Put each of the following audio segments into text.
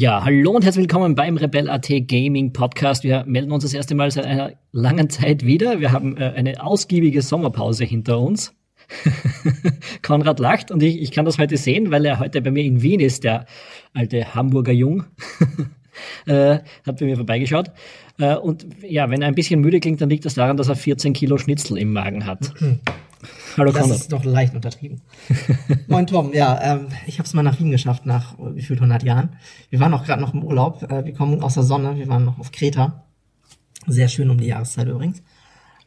Ja, hallo und herzlich willkommen beim Rebel.at Gaming Podcast. Wir melden uns das erste Mal seit einer langen Zeit wieder. Wir haben äh, eine ausgiebige Sommerpause hinter uns. Konrad lacht und ich, ich kann das heute sehen, weil er heute bei mir in Wien ist, der alte Hamburger Jung. äh, hat bei mir vorbeigeschaut. Äh, und ja, wenn er ein bisschen müde klingt, dann liegt das daran, dass er 14 Kilo Schnitzel im Magen hat. Hallo das Konrad. ist doch leicht untertrieben. Moin Tom, ja, ähm, ich habe es mal nach Wien geschafft nach äh, gefühlt 100 Jahren. Wir waren auch gerade noch im Urlaub. Äh, wir kommen aus der Sonne. Wir waren noch auf Kreta. Sehr schön um die Jahreszeit übrigens.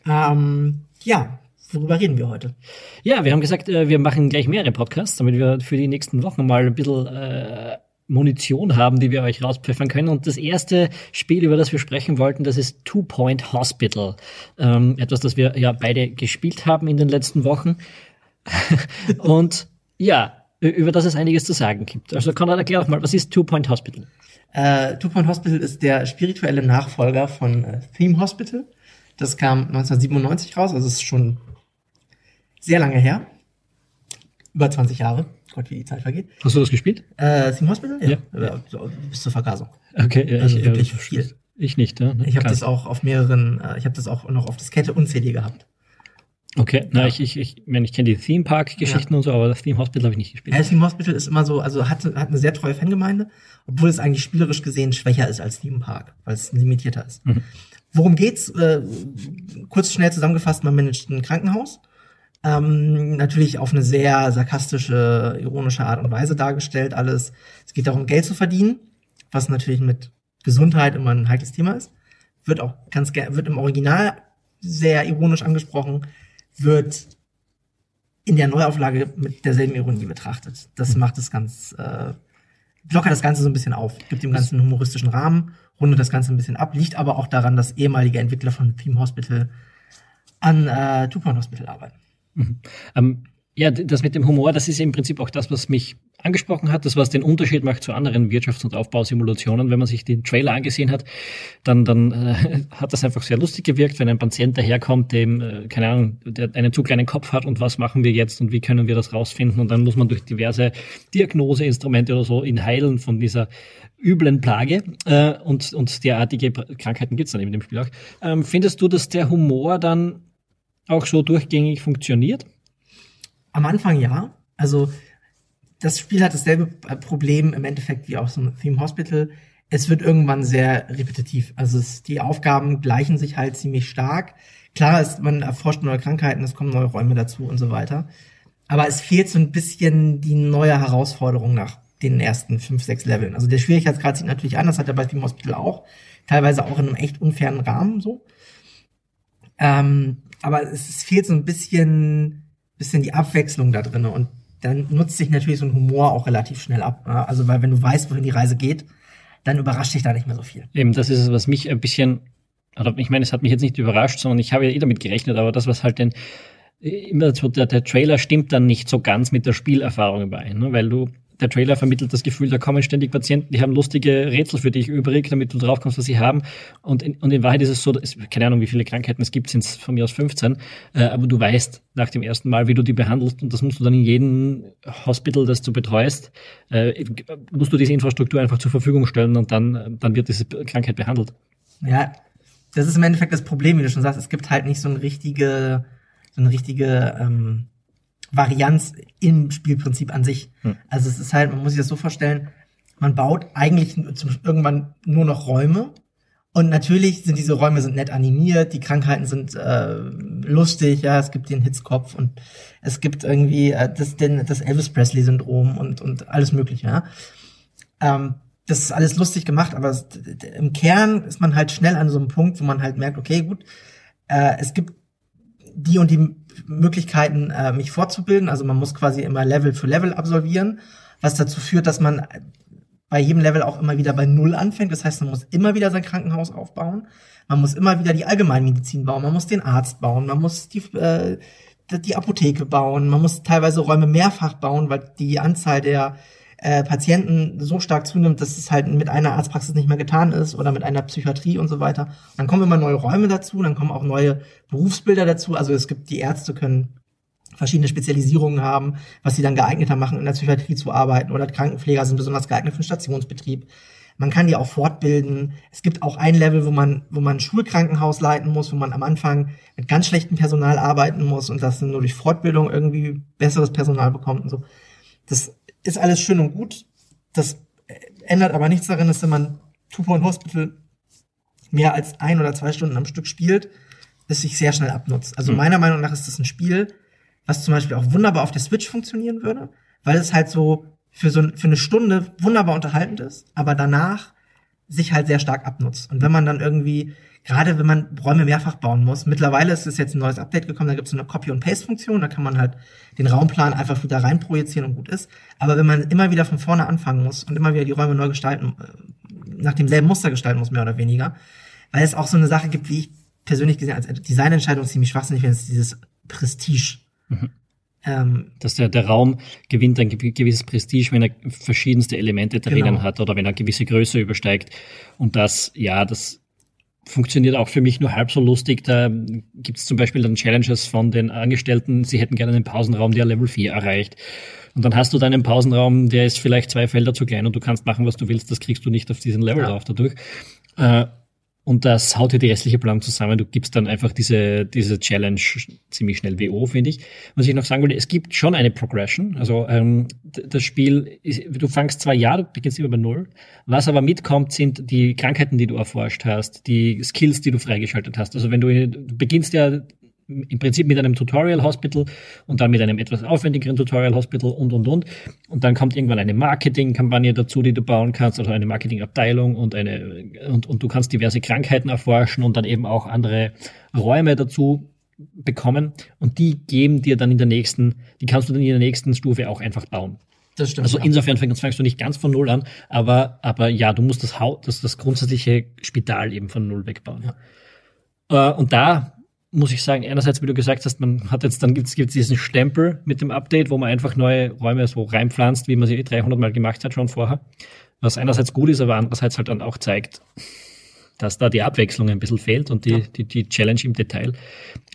Ähm, ja, worüber reden wir heute? Ja, wir haben gesagt, äh, wir machen gleich mehrere Podcasts, damit wir für die nächsten Wochen mal ein bisschen äh, Munition haben, die wir euch rauspfeffern können. Und das erste Spiel, über das wir sprechen wollten, das ist Two Point Hospital. Ähm, etwas, das wir ja beide gespielt haben in den letzten Wochen. und ja, über das es einiges zu sagen gibt. Also Konrad, erklär doch mal, was ist Two Point Hospital? Äh, Two Point Hospital ist der spirituelle Nachfolger von äh, Theme Hospital. Das kam 1997 raus, also ist schon sehr lange her. Über 20 Jahre. Gott, wie die Zeit vergeht. Hast du das gespielt? Äh, Theme Hospital? Ja. ja. So, bis zur Vergasung. Okay, ja, also ich, wirklich ja, viel. Ich nicht, ja. Ne? Ich habe das auch auf mehreren, äh, ich habe das auch noch auf Diskette unzählige gehabt. Okay, na, ja. ich, ich, ich, meine, ich kenne die Theme Park Geschichten ja. und so, aber das Theme Hospital habe ich nicht gespielt. Ja, das Theme Hospital ist immer so, also hat, hat eine sehr treue Fangemeinde, obwohl es eigentlich spielerisch gesehen schwächer ist als Theme Park, weil es limitierter ist. Mhm. Worum geht's? Äh, kurz schnell zusammengefasst, man managt ein Krankenhaus ähm, natürlich auf eine sehr sarkastische, ironische Art und Weise dargestellt alles. Es geht darum, Geld zu verdienen, was natürlich mit Gesundheit immer ein heikles Thema ist. Wird auch ganz wird im Original sehr ironisch angesprochen, wird in der Neuauflage mit derselben Ironie betrachtet. Das mhm. macht es ganz, äh, lockert das Ganze so ein bisschen auf, gibt dem Ganzen einen humoristischen Rahmen, rundet das Ganze ein bisschen ab, liegt aber auch daran, dass ehemalige Entwickler von Theme Hospital an äh, Two Point Hospital arbeiten. Mhm. Ähm, ja, das mit dem Humor, das ist im Prinzip auch das, was mich angesprochen hat, das was den Unterschied macht zu anderen Wirtschafts- und Aufbausimulationen. Wenn man sich den Trailer angesehen hat, dann, dann äh, hat das einfach sehr lustig gewirkt, wenn ein Patient daherkommt, dem, äh, keine Ahnung, der einen zu kleinen Kopf hat und was machen wir jetzt und wie können wir das rausfinden und dann muss man durch diverse Diagnoseinstrumente oder so ihn heilen von dieser üblen Plage äh, und, und derartige Krankheiten gibt's dann eben im Spiel auch. Ähm, findest du, dass der Humor dann auch so durchgängig funktioniert? Am Anfang ja. Also das Spiel hat dasselbe Problem im Endeffekt wie auch so ein Theme Hospital. Es wird irgendwann sehr repetitiv. Also es, die Aufgaben gleichen sich halt ziemlich stark. Klar ist, man erforscht neue Krankheiten, es kommen neue Räume dazu und so weiter. Aber es fehlt so ein bisschen die neue Herausforderung nach den ersten fünf, sechs Leveln. Also der Schwierigkeitsgrad sieht natürlich an, das hat er bei Theme Hospital auch. Teilweise auch in einem echt unfairen Rahmen so. Ähm, aber es, fehlt so ein bisschen, bisschen die Abwechslung da drin und dann nutzt sich natürlich so ein Humor auch relativ schnell ab. Also weil wenn du weißt, wohin die Reise geht, dann überrascht dich da nicht mehr so viel. Eben, das ist es, was mich ein bisschen, ich meine, es hat mich jetzt nicht überrascht, sondern ich habe ja eh damit gerechnet, aber das, was halt den immer so der, der Trailer stimmt dann nicht so ganz mit der Spielerfahrung überein, ne? weil du der Trailer vermittelt das Gefühl, da kommen ständig Patienten, die haben lustige Rätsel für dich übrig, damit du drauf kommst, was sie haben. Und in, und in Wahrheit ist es so, dass, keine Ahnung, wie viele Krankheiten es gibt, sind es von mir aus 15, äh, aber du weißt nach dem ersten Mal, wie du die behandelst und das musst du dann in jedem Hospital, das du betreust, äh, musst du diese Infrastruktur einfach zur Verfügung stellen und dann, dann wird diese Krankheit behandelt. Ja, das ist im Endeffekt das Problem, wie du schon sagst. Es gibt halt nicht so eine richtige, so eine richtige ähm, Varianz im Spielprinzip an sich. Hm. Also es ist halt, man muss sich das so vorstellen, man baut eigentlich zum, irgendwann nur noch Räume. Und natürlich sind diese Räume sind nett animiert, die Krankheiten sind äh, lustig, ja, es gibt den Hitzkopf und es gibt irgendwie äh, das, den, das Elvis Presley-Syndrom und, und alles mögliche, ja. Ähm, das ist alles lustig gemacht, aber im Kern ist man halt schnell an so einem Punkt, wo man halt merkt, okay, gut, äh, es gibt die und die Möglichkeiten, äh, mich fortzubilden. Also man muss quasi immer Level für Level absolvieren, was dazu führt, dass man bei jedem Level auch immer wieder bei Null anfängt. Das heißt, man muss immer wieder sein Krankenhaus aufbauen. Man muss immer wieder die Allgemeinmedizin bauen. Man muss den Arzt bauen. Man muss die, äh, die Apotheke bauen. Man muss teilweise Räume mehrfach bauen, weil die Anzahl der äh, Patienten so stark zunimmt, dass es halt mit einer Arztpraxis nicht mehr getan ist oder mit einer Psychiatrie und so weiter. Dann kommen immer neue Räume dazu, dann kommen auch neue Berufsbilder dazu. Also es gibt die Ärzte können verschiedene Spezialisierungen haben, was sie dann geeigneter machen, in der Psychiatrie zu arbeiten oder Krankenpfleger sind besonders geeignet für den Stationsbetrieb. Man kann die auch fortbilden. Es gibt auch ein Level, wo man, wo man ein Schulkrankenhaus leiten muss, wo man am Anfang mit ganz schlechtem Personal arbeiten muss und das nur durch Fortbildung irgendwie besseres Personal bekommt und so. Das ist alles schön und gut. Das ändert aber nichts daran, dass wenn man Two Point Hospital mehr als ein oder zwei Stunden am Stück spielt, es sich sehr schnell abnutzt. Also mhm. meiner Meinung nach ist das ein Spiel, was zum Beispiel auch wunderbar auf der Switch funktionieren würde, weil es halt so für so für eine Stunde wunderbar unterhaltend ist, aber danach sich halt sehr stark abnutzt. Und wenn man dann irgendwie, gerade wenn man Räume mehrfach bauen muss, mittlerweile ist es jetzt ein neues Update gekommen, da gibt es eine Copy- und Paste-Funktion, da kann man halt den Raumplan einfach wieder rein projizieren und gut ist. Aber wenn man immer wieder von vorne anfangen muss und immer wieder die Räume neu gestalten, äh, nach demselben Muster gestalten muss, mehr oder weniger, weil es auch so eine Sache gibt, wie ich persönlich gesehen als Designentscheidung ziemlich schwachsinnig finde, ist dieses Prestige. Mhm. Ähm, Dass der, der Raum gewinnt ein gewisses Prestige, wenn er verschiedenste Elemente drinnen genau. hat oder wenn er gewisse Größe übersteigt. Und das, ja, das funktioniert auch für mich nur halb so lustig. Da gibt es zum Beispiel dann Challenges von den Angestellten, sie hätten gerne einen Pausenraum, der Level 4 erreicht. Und dann hast du deinen Pausenraum, der ist vielleicht zwei Felder zu klein und du kannst machen, was du willst, das kriegst du nicht auf diesen Level ja. drauf dadurch. Äh, und das haut dir die restliche Planung zusammen. Du gibst dann einfach diese, diese Challenge ziemlich schnell WO, finde ich. Was ich noch sagen wollte, es gibt schon eine Progression. Also ähm, das Spiel, ist, du fangst zwar ja, du beginnst immer bei Null. Was aber mitkommt, sind die Krankheiten, die du erforscht hast, die Skills, die du freigeschaltet hast. Also wenn du, du beginnst ja im Prinzip mit einem Tutorial Hospital und dann mit einem etwas aufwendigeren Tutorial Hospital und, und, und. Und dann kommt irgendwann eine Marketingkampagne dazu, die du bauen kannst, also eine Marketingabteilung und eine, und, und du kannst diverse Krankheiten erforschen und dann eben auch andere Räume dazu bekommen. Und die geben dir dann in der nächsten, die kannst du dann in der nächsten Stufe auch einfach bauen. Das stimmt. Also insofern fängst du nicht ganz von Null an, aber, aber ja, du musst das, Haut, das, das grundsätzliche Spital eben von Null wegbauen. Ja. Äh, und da muss ich sagen, einerseits, wie du gesagt hast, man hat jetzt, dann gibt's gibt's diesen Stempel mit dem Update, wo man einfach neue Räume so reinpflanzt, wie man sie 300 Mal gemacht hat schon vorher. Was einerseits gut ist, aber andererseits halt dann auch zeigt, dass da die Abwechslung ein bisschen fehlt und die, ja. die, die Challenge im Detail.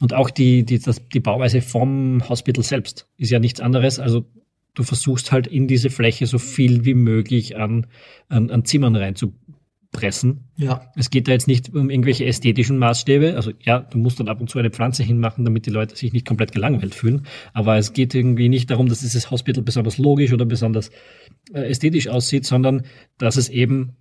Und auch die, die, das, die Bauweise vom Hospital selbst ist ja nichts anderes. Also du versuchst halt in diese Fläche so viel wie möglich an, an, an Zimmern reinzu, pressen. Ja. Es geht da jetzt nicht um irgendwelche ästhetischen Maßstäbe. Also ja, du musst dann ab und zu eine Pflanze hinmachen, damit die Leute sich nicht komplett gelangweilt fühlen. Aber es geht irgendwie nicht darum, dass dieses Hospital besonders logisch oder besonders äh, ästhetisch aussieht, sondern dass es eben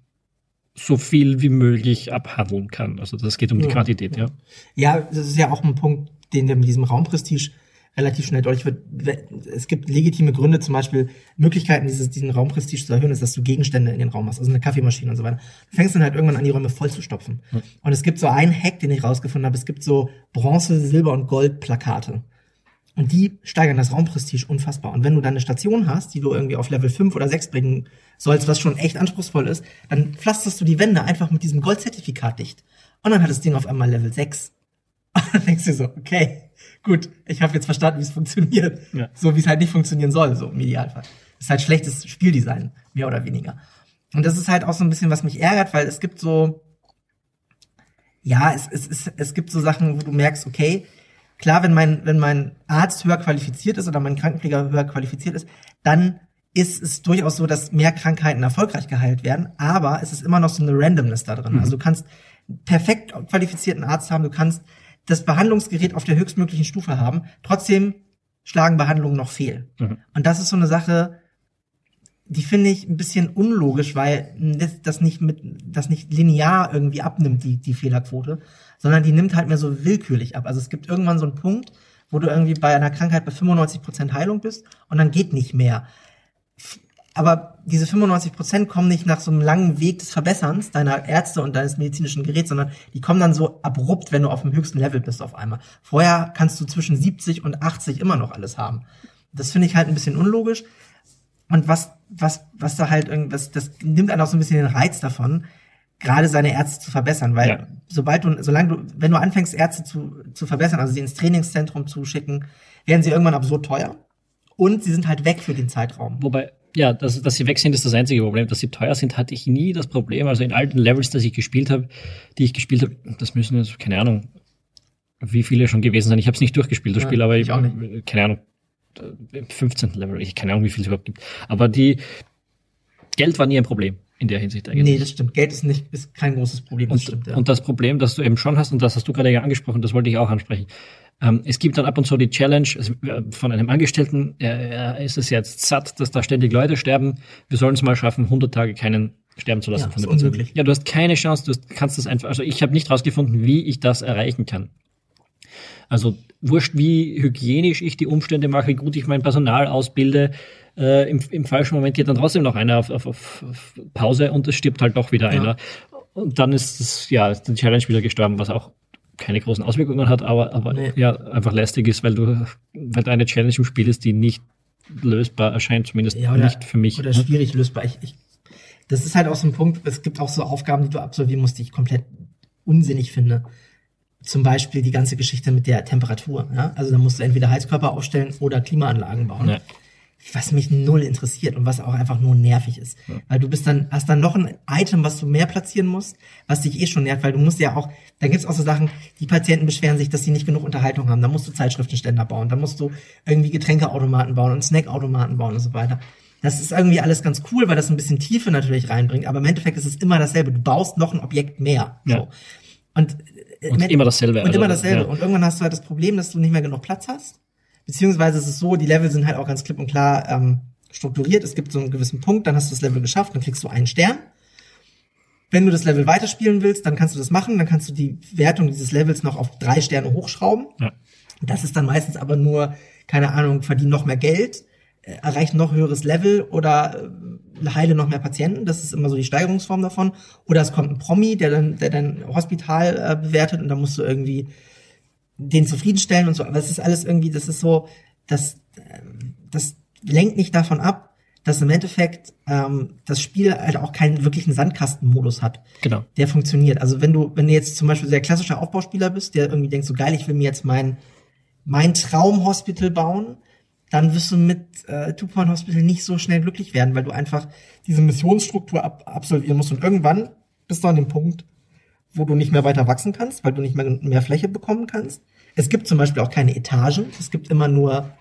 so viel wie möglich abhandeln kann. Also das geht um die Quantität, ja. Ja, das ist ja auch ein Punkt, den wir mit diesem Raumprestige relativ schnell deutlich wird. Es gibt legitime Gründe, zum Beispiel Möglichkeiten, dieses, diesen Raumprestige zu erhöhen, ist, dass du Gegenstände in den Raum hast, also eine Kaffeemaschine und so weiter. Du fängst dann halt irgendwann an, die Räume voll zu stopfen. Mhm. Und es gibt so einen Hack, den ich rausgefunden habe. Es gibt so Bronze, Silber und Gold Plakate. Und die steigern das Raumprestige unfassbar. Und wenn du dann eine Station hast, die du irgendwie auf Level 5 oder 6 bringen sollst, was schon echt anspruchsvoll ist, dann pflasterst du die Wände einfach mit diesem Goldzertifikat dicht. Und dann hat das Ding auf einmal Level 6. Und dann denkst du so, okay, gut, ich habe jetzt verstanden, wie es funktioniert. Ja. So wie es halt nicht funktionieren soll, so im Idealfall. Das ist halt schlechtes Spieldesign, mehr oder weniger. Und das ist halt auch so ein bisschen, was mich ärgert, weil es gibt so, ja, es, es, es, es gibt so Sachen, wo du merkst, okay, klar, wenn mein, wenn mein Arzt höher qualifiziert ist oder mein Krankenpfleger höher qualifiziert ist, dann ist es durchaus so, dass mehr Krankheiten erfolgreich geheilt werden, aber es ist immer noch so eine Randomness da drin. Mhm. Also du kannst perfekt qualifizierten Arzt haben, du kannst das Behandlungsgerät auf der höchstmöglichen Stufe haben. Trotzdem schlagen Behandlungen noch fehl. Mhm. Und das ist so eine Sache, die finde ich ein bisschen unlogisch, weil das, das nicht mit, das nicht linear irgendwie abnimmt, die, die Fehlerquote, sondern die nimmt halt mehr so willkürlich ab. Also es gibt irgendwann so einen Punkt, wo du irgendwie bei einer Krankheit bei 95 Prozent Heilung bist und dann geht nicht mehr aber diese 95 Prozent kommen nicht nach so einem langen Weg des Verbesserns deiner Ärzte und deines medizinischen Geräts, sondern die kommen dann so abrupt, wenn du auf dem höchsten Level bist auf einmal. Vorher kannst du zwischen 70 und 80 immer noch alles haben. Das finde ich halt ein bisschen unlogisch. Und was, was, was da halt irgendwas, das nimmt einen auch so ein bisschen den Reiz davon, gerade seine Ärzte zu verbessern, weil ja. sobald du, solange du, wenn du anfängst, Ärzte zu, zu verbessern, also sie ins Trainingszentrum zu schicken, werden sie irgendwann absurd teuer. Und sie sind halt weg für den Zeitraum. Wobei, ja, dass, dass sie weg sind, ist das einzige Problem. Dass sie teuer sind, hatte ich nie das Problem. Also in alten Levels, die ich gespielt habe, die ich gespielt habe, das müssen jetzt, keine Ahnung, wie viele schon gewesen sein. Ich habe es nicht durchgespielt, das ja, Spiel, aber ich, keine Ahnung, im 15. Level. Ich keine Ahnung, wie viel es überhaupt gibt. Aber die Geld war nie ein Problem in der Hinsicht eigentlich. Nee, das stimmt. Geld ist nicht, ist kein großes Problem. Das und, stimmt, ja. und das Problem, das du eben schon hast, und das hast du gerade ja angesprochen, das wollte ich auch ansprechen. Ähm, es gibt dann ab und zu die Challenge also, äh, von einem Angestellten, äh, ist es jetzt satt, dass da ständig Leute sterben. Wir sollen es mal schaffen, 100 Tage keinen sterben zu lassen ja, von der unmöglich. Ja, du hast keine Chance, du kannst das einfach, also ich habe nicht rausgefunden, wie ich das erreichen kann. Also wurscht, wie hygienisch ich die Umstände mache, wie gut ich mein Personal ausbilde, äh, im, im falschen Moment geht dann trotzdem noch einer auf, auf, auf Pause und es stirbt halt doch wieder ja. einer. Und dann ist es, ja, ist die Challenge wieder gestorben, was auch keine großen Auswirkungen hat, aber, aber nee. ja, einfach lästig ist, weil du, weil da eine Challenge im Spiel ist, die nicht lösbar erscheint, zumindest ja, oder, nicht für mich. Oder schwierig lösbar. Ich, ich, das ist halt auch so ein Punkt, es gibt auch so Aufgaben, die du absolvieren musst, die ich komplett unsinnig finde. Zum Beispiel die ganze Geschichte mit der Temperatur. Ja? Also da musst du entweder Heizkörper aufstellen oder Klimaanlagen bauen. Ja was mich null interessiert und was auch einfach nur nervig ist. Ja. Weil du bist dann, hast dann noch ein Item, was du mehr platzieren musst, was dich eh schon nervt, weil du musst ja auch, da gibt's auch so Sachen, die Patienten beschweren sich, dass sie nicht genug Unterhaltung haben. Da musst du Zeitschriftenständer bauen, da musst du irgendwie Getränkeautomaten bauen und Snackautomaten bauen und so weiter. Das ist irgendwie alles ganz cool, weil das ein bisschen Tiefe natürlich reinbringt, aber im Endeffekt ist es immer dasselbe. Du baust noch ein Objekt mehr. Ja. So. Und, äh, und immer dasselbe. Und also, immer dasselbe. Ja. Und irgendwann hast du halt das Problem, dass du nicht mehr genug Platz hast Beziehungsweise ist es so, die Level sind halt auch ganz klipp und klar ähm, strukturiert. Es gibt so einen gewissen Punkt, dann hast du das Level geschafft, dann kriegst du einen Stern. Wenn du das Level weiterspielen willst, dann kannst du das machen, dann kannst du die Wertung dieses Levels noch auf drei Sterne hochschrauben. Ja. Das ist dann meistens aber nur, keine Ahnung, verdienen noch mehr Geld, äh, erreichen noch höheres Level oder äh, heile noch mehr Patienten. Das ist immer so die Steigerungsform davon. Oder es kommt ein Promi, der dann, der dann Hospital äh, bewertet und dann musst du irgendwie den zufriedenstellen und so, aber es ist alles irgendwie, das ist so, das, das lenkt nicht davon ab, dass im Endeffekt ähm, das Spiel halt auch keinen wirklichen Sandkastenmodus hat. Genau. Der funktioniert. Also wenn du, wenn du jetzt zum Beispiel sehr klassischer Aufbauspieler bist, der irgendwie denkt, so geil, ich will mir jetzt mein, mein Traumhospital bauen, dann wirst du mit äh, Two Point Hospital nicht so schnell glücklich werden, weil du einfach diese Missionsstruktur ab absolvieren musst und irgendwann bist du an dem Punkt, wo du nicht mehr weiter wachsen kannst, weil du nicht mehr, mehr Fläche bekommen kannst. Es gibt zum Beispiel auch keine Etagen. Es gibt immer nur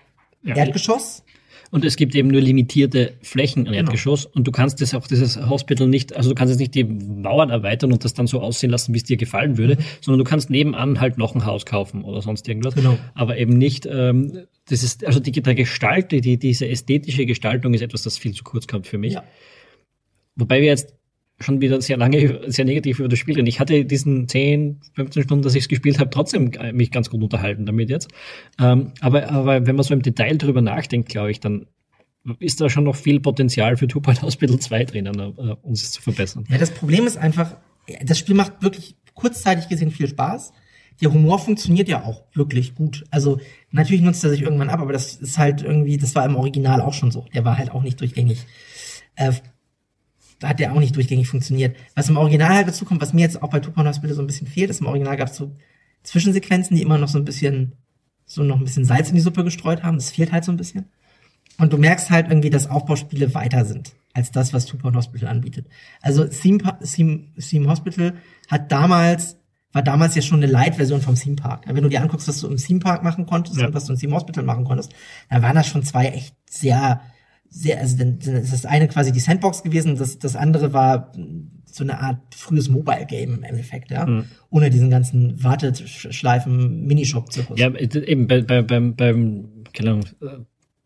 ja. Erdgeschoss. Und es gibt eben nur limitierte Flächen an genau. Erdgeschoss und du kannst das auch dieses Hospital nicht, also du kannst jetzt nicht die Mauern erweitern und das dann so aussehen lassen, wie es dir gefallen würde, mhm. sondern du kannst nebenan halt noch ein Haus kaufen oder sonst irgendwas. Genau. Aber eben nicht, ähm, das ist, also die, der Gestalt, die, diese ästhetische Gestaltung ist etwas, das viel zu kurz kommt für mich. Ja. Wobei wir jetzt schon wieder sehr lange, sehr negativ über das Spiel reden. Ich hatte diesen 10, 15 Stunden, dass ich es gespielt habe, trotzdem mich ganz gut unterhalten damit jetzt. Ähm, aber, aber wenn man so im Detail drüber nachdenkt, glaube ich, dann ist da schon noch viel Potenzial für Two Point Hospital 2 drinnen, äh, um es zu verbessern. Ja, das Problem ist einfach, das Spiel macht wirklich kurzzeitig gesehen viel Spaß. Der Humor funktioniert ja auch wirklich gut. Also natürlich nutzt er sich irgendwann ab, aber das ist halt irgendwie, das war im Original auch schon so. Der war halt auch nicht durchgängig äh, hat der auch nicht durchgängig funktioniert. Was im Original halt dazu kommt, was mir jetzt auch bei Tupac Hospital so ein bisschen fehlt, ist im Original gab es so Zwischensequenzen, die immer noch so ein bisschen, so noch ein bisschen Salz in die Suppe gestreut haben. Das fehlt halt so ein bisschen. Und du merkst halt irgendwie, dass Aufbauspiele weiter sind als das, was Tupac Hospital anbietet. Also Theme, Theme, Theme Hospital hat damals war damals ja schon eine Light-Version vom Theme Park. Wenn du dir anguckst, was du im Theme Park machen konntest ja. und was du im Theme Hospital machen konntest, dann waren das schon zwei echt sehr sehr, also dann, dann ist das eine quasi die Sandbox gewesen, das, das andere war so eine Art frühes Mobile-Game im Endeffekt, ja. Mhm. Ohne diesen ganzen Warteschleifen Minishop-Zirkus. Ja, eben bei, bei, beim, beim, keine Ahnung, äh,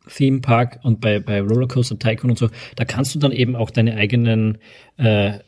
Theme Park und bei, bei Rollercoaster Tycoon und so, da kannst du dann eben auch deine eigenen äh,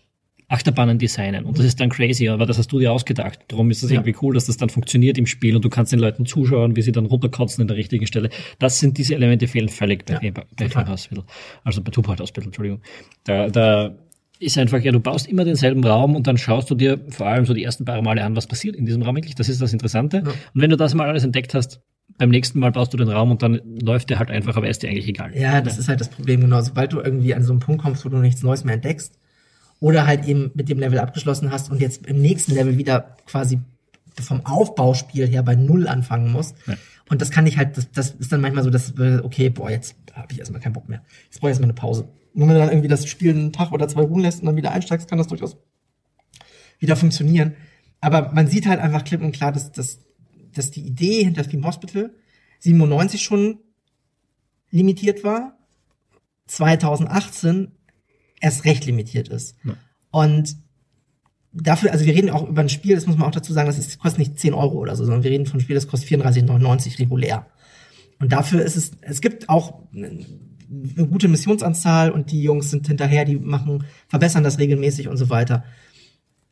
Achterbahnen designen. Und das ist dann crazy, aber das hast du dir ausgedacht. Darum ist es ja. irgendwie cool, dass das dann funktioniert im Spiel und du kannst den Leuten zuschauen, wie sie dann runterkotzen in der richtigen Stelle. Das sind diese Elemente fehlen völlig bei, ja, bei Film Hospital. Also bei Two Point Hospital, Entschuldigung. Da, da ist einfach, ja, du baust immer denselben Raum und dann schaust du dir vor allem so die ersten paar Male an, was passiert in diesem Raum eigentlich. Das ist das Interessante. Ja. Und wenn du das mal alles entdeckt hast, beim nächsten Mal baust du den Raum und dann läuft der halt einfach, aber ist dir eigentlich egal. Ja, das ist halt das Problem, genau. Sobald du irgendwie an so einen Punkt kommst, wo du nichts Neues mehr entdeckst, oder halt eben mit dem Level abgeschlossen hast und jetzt im nächsten Level wieder quasi vom Aufbauspiel her bei Null anfangen musst. Ja. Und das kann ich halt, das, das ist dann manchmal so, dass, okay, boah, jetzt habe ich erstmal keinen Bock mehr. Jetzt brauche ich erstmal eine Pause. Und wenn du dann irgendwie das Spiel einen Tag oder zwei ruhen lässt und dann wieder einsteigst, kann das durchaus wieder funktionieren. Aber man sieht halt einfach klipp und klar, dass, dass, dass die Idee hinter Theme Hospital 97 schon limitiert war, 2018 erst recht limitiert ist. Ja. Und dafür, also wir reden auch über ein Spiel, das muss man auch dazu sagen, das ist, kostet nicht 10 Euro oder so, sondern wir reden von einem Spiel, das kostet 34,99 regulär. Und dafür ist es, es gibt auch eine gute Missionsanzahl und die Jungs sind hinterher, die machen, verbessern das regelmäßig und so weiter.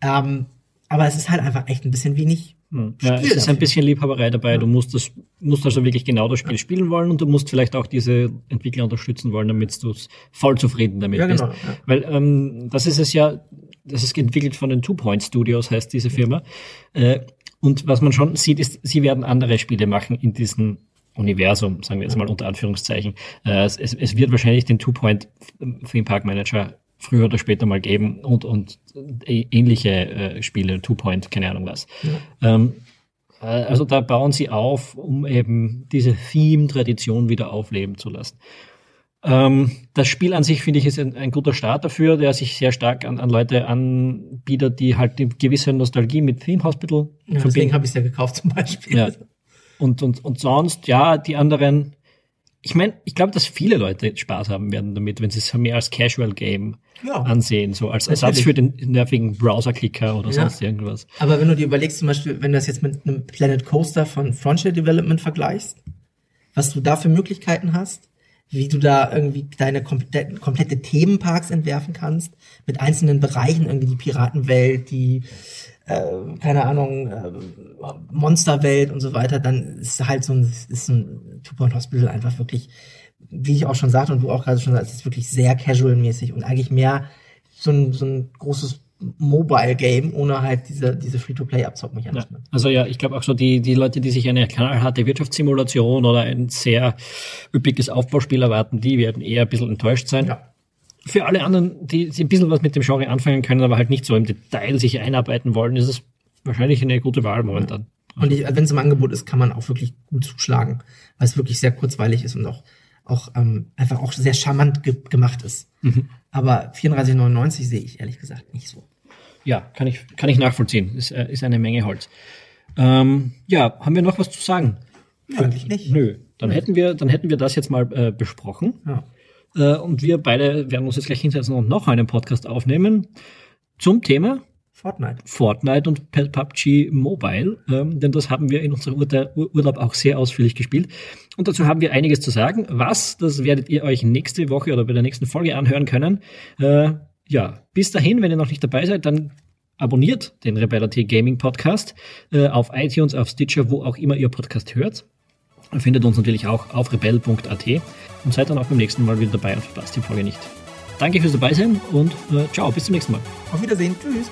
Ähm, aber es ist halt einfach echt ein bisschen wenig. Hm. Ja, es ist ein bisschen Liebhaberei dabei. Du musst das, musst also wirklich genau das Spiel spielen wollen und du musst vielleicht auch diese Entwickler unterstützen wollen, damit du voll zufrieden damit Ja, bist. genau, ja. Weil ähm, das ist es ja, das ist entwickelt von den Two Point Studios, heißt diese Firma. Äh, und was man schon sieht, ist, sie werden andere Spiele machen in diesem Universum, sagen wir jetzt mal unter Anführungszeichen. Äh, es, es es wird wahrscheinlich den Two Point Theme Park Manager früher oder später mal geben und, und äh, ähnliche äh, Spiele, Two Point, keine Ahnung was. Ähm, äh, also da bauen sie auf, um eben diese Theme-Tradition wieder aufleben zu lassen. Ähm, das Spiel an sich finde ich ist ein, ein guter Start dafür, der sich sehr stark an, an Leute anbietet, die halt eine gewisse Nostalgie mit Theme Hospital Ja, deswegen habe ich es ja gekauft zum Beispiel. Ja. Und, und, und sonst, ja, die anderen, ich meine, ich glaube, dass viele Leute Spaß haben werden damit, wenn sie es mehr als Casual Game Ja. ansehen, so als Ersatz für den nervigen Browser-Clicker oder Ja. sonst irgendwas. Aber wenn du dir überlegst, zum Beispiel, wenn du das jetzt mit einem Planet Coaster von Frontier Development vergleichst, was du da für Möglichkeiten hast, wie du da irgendwie deine komplette, komplette Themenparks entwerfen kannst, mit einzelnen Bereichen, irgendwie die Piratenwelt, die, äh, keine Ahnung, äh, Monsterwelt und so weiter, dann ist halt so ein, ist ein Two-Point Hospital einfach wirklich, wie ich auch schon sagte und du auch gerade schon sagst, ist wirklich sehr casual-mäßig und eigentlich mehr so ein, so ein großes Mobile-Game, ohne halt diese, diese Ja. Free-to-Play-Abzockmechanismen. Also ja, ich glaube auch so die, die Leute, die sich eine knallharte Wirtschaftssimulation oder ein sehr üppiges Aufbauspiel erwarten, die werden eher ein bisschen enttäuscht sein. Ja. Für alle anderen, die, die ein bisschen was mit dem Genre anfangen können, aber halt nicht so im Detail sich einarbeiten wollen, ist es wahrscheinlich eine gute Wahl momentan. Und wenn es im Angebot ist, kann man auch wirklich gut zuschlagen, weil es wirklich sehr kurzweilig ist und auch, auch ähm, einfach auch sehr charmant ge gemacht ist. Aber 34,99 sehe ich ehrlich gesagt nicht so. Ja, kann ich, kann ich nachvollziehen. Ist, äh, ist eine Menge Holz. Ähm, ja, haben wir noch was zu sagen? Eigentlich nicht. Nö. Dann hätten wir, dann hätten wir das jetzt mal äh, besprochen. Ja. Äh, und wir beide werden uns jetzt gleich hinsetzen und noch einen Podcast aufnehmen zum Thema Fortnite. Fortnite und PUBG Mobile, ähm, denn das haben wir in unserem Ur Ur Urlaub auch sehr ausführlich gespielt. Und dazu haben wir einiges zu sagen. Was, das werdet ihr euch nächste Woche oder bei der nächsten Folge anhören können. Äh, ja, bis dahin, wenn ihr noch nicht dabei seid, dann abonniert den Rebellity Gaming Podcast äh, auf iTunes, auf Stitcher, wo auch immer ihr Podcast hört. Findet uns natürlich auch auf rebell.at und seid dann auch beim nächsten Mal wieder dabei und verpasst die Folge nicht. Danke fürs dabei sein und äh, ciao, bis zum nächsten Mal. Auf Wiedersehen. Tschüss.